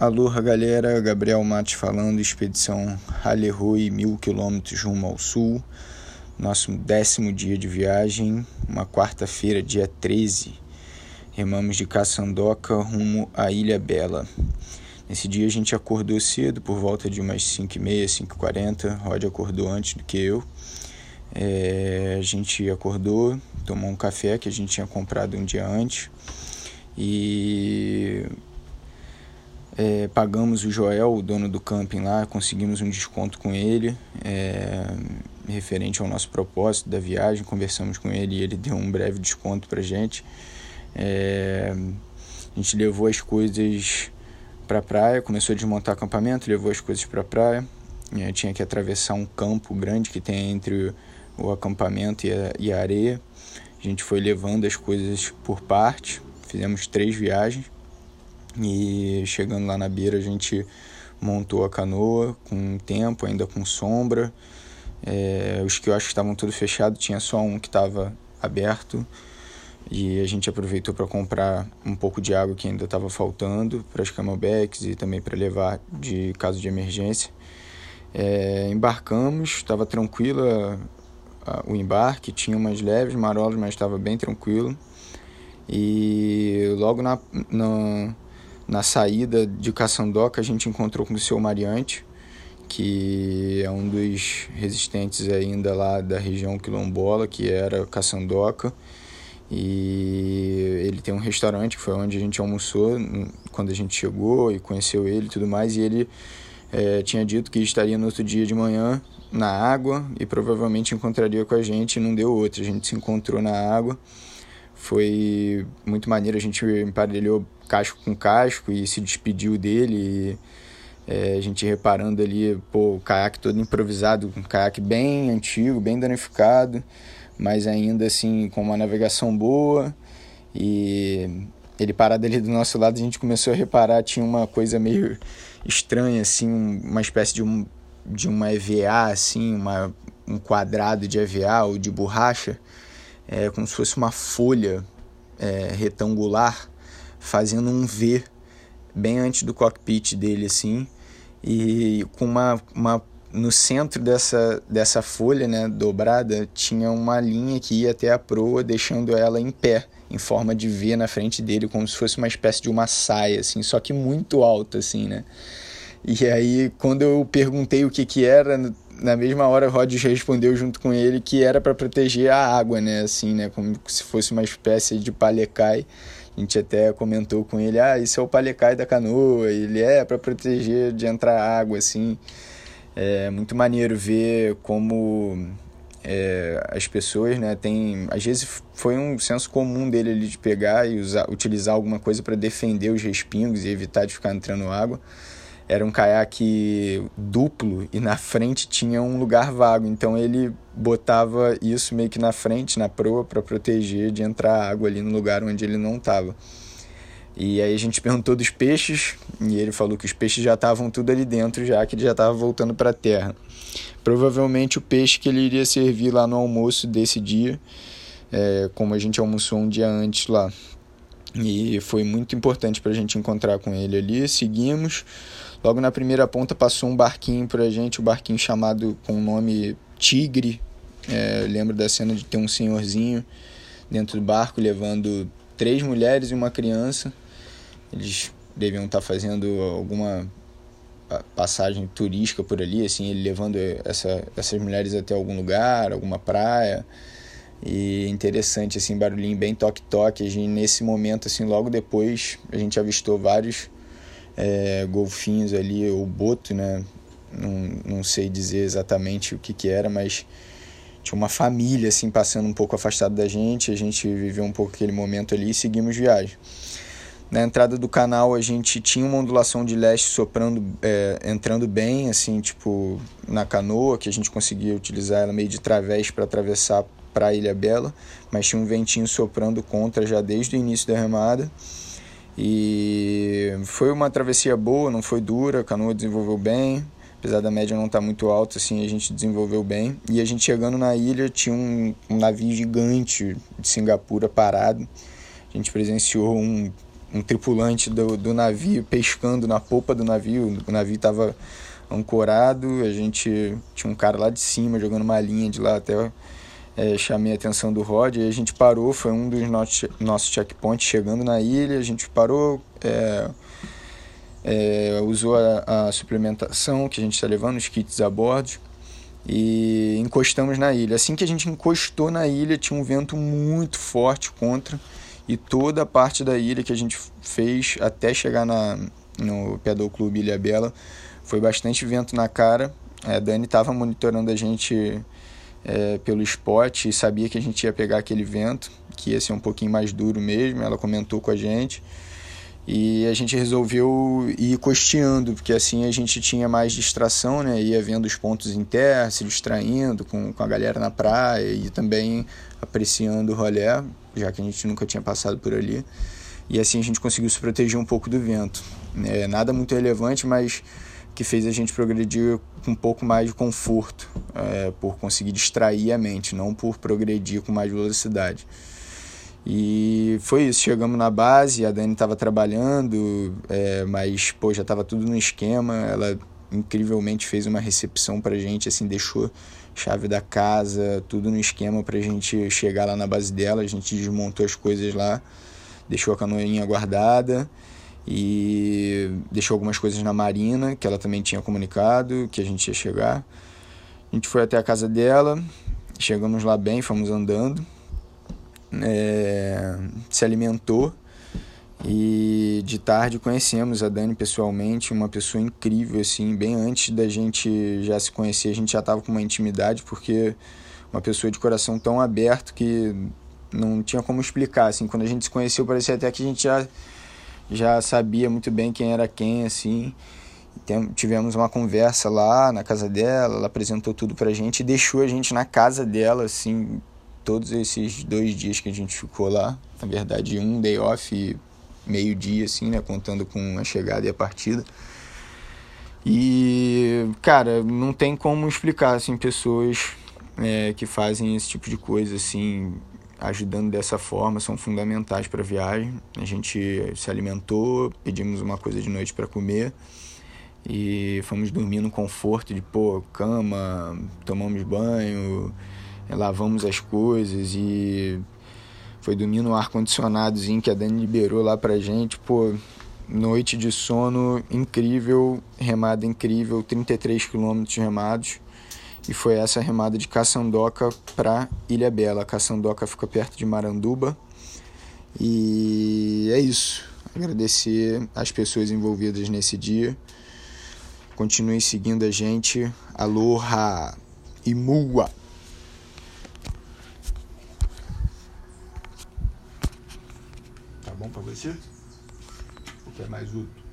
Aloha galera, Gabriel Matos falando, expedição Halerui, mil quilômetros rumo ao sul, nosso décimo dia de viagem, uma quarta-feira, dia 13, remamos de Caçandoca rumo à Ilha Bela. Nesse dia a gente acordou cedo, por volta de umas 5h30, 5h40, Rod acordou antes do que eu. É, a gente acordou, tomou um café que a gente tinha comprado um dia antes. E é, pagamos o Joel, o dono do camping lá, conseguimos um desconto com ele, é, referente ao nosso propósito da viagem. Conversamos com ele e ele deu um breve desconto pra gente. É, a gente levou as coisas para a praia, começou a desmontar acampamento, levou as coisas para a praia. É, tinha que atravessar um campo grande que tem entre o acampamento e a, e a areia. A gente foi levando as coisas por parte, fizemos três viagens. E chegando lá na beira, a gente montou a canoa com tempo, ainda com sombra. É, os que eu acho que estavam tudo fechado, tinha só um que estava aberto. E a gente aproveitou para comprar um pouco de água que ainda estava faltando para as camelbacks e também para levar de caso de emergência. É, embarcamos, estava tranquila o embarque, tinha umas leves marolas, mas estava bem tranquilo. E logo na, na na saída de Caçandoca, a gente encontrou com o seu Mariante, que é um dos resistentes ainda lá da região quilombola, que era Caçandoca. E ele tem um restaurante que foi onde a gente almoçou quando a gente chegou e conheceu ele e tudo mais. E ele é, tinha dito que estaria no outro dia de manhã na água e provavelmente encontraria com a gente. Não deu outra, a gente se encontrou na água. Foi muito maneiro, a gente emparelhou casco com casco e se despediu dele. E, é, a gente reparando ali, pô, o caiaque todo improvisado, um caiaque bem antigo, bem danificado, mas ainda assim com uma navegação boa. E ele parado ali do nosso lado, a gente começou a reparar, tinha uma coisa meio estranha, assim, uma espécie de, um, de uma EVA, assim, uma, um quadrado de EVA ou de borracha, é, como se fosse uma folha é, retangular fazendo um V bem antes do cockpit dele assim e com uma, uma no centro dessa, dessa folha né, dobrada tinha uma linha que ia até a proa deixando ela em pé em forma de V na frente dele como se fosse uma espécie de uma saia assim só que muito alta assim né? E aí quando eu perguntei o que que era na mesma hora Rogers respondeu junto com ele que era para proteger a água né assim né como se fosse uma espécie de palecai a gente até comentou com ele, ah, isso é o palecai da canoa, ele é para proteger de entrar água, assim. É muito maneiro ver como é, as pessoas, né, tem, às vezes foi um senso comum dele ali de pegar e usar, utilizar alguma coisa para defender os respingos e evitar de ficar entrando água era um caiaque duplo e na frente tinha um lugar vago, então ele botava isso meio que na frente, na proa, para proteger de entrar água ali no lugar onde ele não estava. E aí a gente perguntou dos peixes e ele falou que os peixes já estavam tudo ali dentro, já que ele já estava voltando para a terra. Provavelmente o peixe que ele iria servir lá no almoço desse dia, é, como a gente almoçou um dia antes lá. E foi muito importante para a gente encontrar com ele ali. Seguimos. Logo na primeira ponta passou um barquinho para a gente, um barquinho chamado com o nome Tigre. É, lembro da cena de ter um senhorzinho dentro do barco levando três mulheres e uma criança. Eles deviam estar tá fazendo alguma passagem turística por ali, assim, ele levando essa, essas mulheres até algum lugar, alguma praia. E interessante, assim, barulhinho bem toque-toque. A gente, nesse momento, assim, logo depois, a gente avistou vários é, golfinhos ali, o boto, né? Não, não sei dizer exatamente o que que era, mas tinha uma família, assim, passando um pouco afastado da gente. A gente viveu um pouco aquele momento ali e seguimos viagem. Na entrada do canal a gente tinha uma ondulação de leste soprando, é, entrando bem, assim, tipo na canoa, que a gente conseguia utilizar ela meio de través para atravessar para Ilha Bela, mas tinha um ventinho soprando contra já desde o início da remada. E foi uma travessia boa, não foi dura, a canoa desenvolveu bem, apesar da média não estar tá muito alta, assim, a gente desenvolveu bem. E a gente chegando na ilha tinha um, um navio gigante de Singapura parado. A gente presenciou um um tripulante do, do navio pescando na popa do navio. O navio estava ancorado, a gente tinha um cara lá de cima jogando uma linha de lá até é, chamei a atenção do Rod, e a gente parou, foi um dos nossos, nossos checkpoints chegando na ilha, a gente parou, é, é, usou a, a, suplementação que a gente está levando, os kits a bordo, e encostamos na ilha. Assim que a gente encostou na ilha, tinha um vento muito forte contra, e toda a parte da ilha que a gente fez até chegar na, no Pedal Clube Ilha Bela foi bastante vento na cara. A Dani estava monitorando a gente é, pelo spot e sabia que a gente ia pegar aquele vento, que ia ser um pouquinho mais duro mesmo. Ela comentou com a gente. E a gente resolveu ir costeando, porque assim a gente tinha mais distração, né? Ia vendo os pontos em terra, se distraindo com, com a galera na praia e também apreciando o rolé, já que a gente nunca tinha passado por ali. E assim a gente conseguiu se proteger um pouco do vento. É, nada muito relevante, mas que fez a gente progredir com um pouco mais de conforto, é, por conseguir distrair a mente, não por progredir com mais velocidade. E foi isso, chegamos na base, a Dani estava trabalhando, é, mas pô, já estava tudo no esquema, ela incrivelmente fez uma recepção para gente, assim, deixou chave da casa, tudo no esquema para a gente chegar lá na base dela, a gente desmontou as coisas lá, deixou a canoinha guardada e deixou algumas coisas na Marina, que ela também tinha comunicado que a gente ia chegar. A gente foi até a casa dela, chegamos lá bem, fomos andando, é, se alimentou e de tarde conhecemos a Dani pessoalmente, uma pessoa incrível, assim, bem antes da gente já se conhecer, a gente já estava com uma intimidade, porque uma pessoa de coração tão aberto que não tinha como explicar, assim, quando a gente se conheceu parecia até que a gente já já sabia muito bem quem era quem, assim. Tivemos uma conversa lá na casa dela, ela apresentou tudo pra gente e deixou a gente na casa dela, assim, todos esses dois dias que a gente ficou lá. Na verdade, um day off e meio dia, assim, né, contando com a chegada e a partida. E, cara, não tem como explicar, assim, pessoas é, que fazem esse tipo de coisa, assim, ajudando dessa forma são fundamentais para a viagem. A gente se alimentou, pedimos uma coisa de noite para comer e fomos dormir no conforto de pô, cama, tomamos banho, lavamos as coisas e foi dormir no ar condicionadozinho que a Dani liberou lá pra gente, pô, noite de sono incrível, remada incrível, 33 quilômetros remados e foi essa remada de Caçandoca para Ilha Bela. Caçandoca fica perto de Maranduba. E é isso. Agradecer as pessoas envolvidas nesse dia. Continue seguindo a gente. Aloha e mua! Tá bom para você? Ou quer mais outro?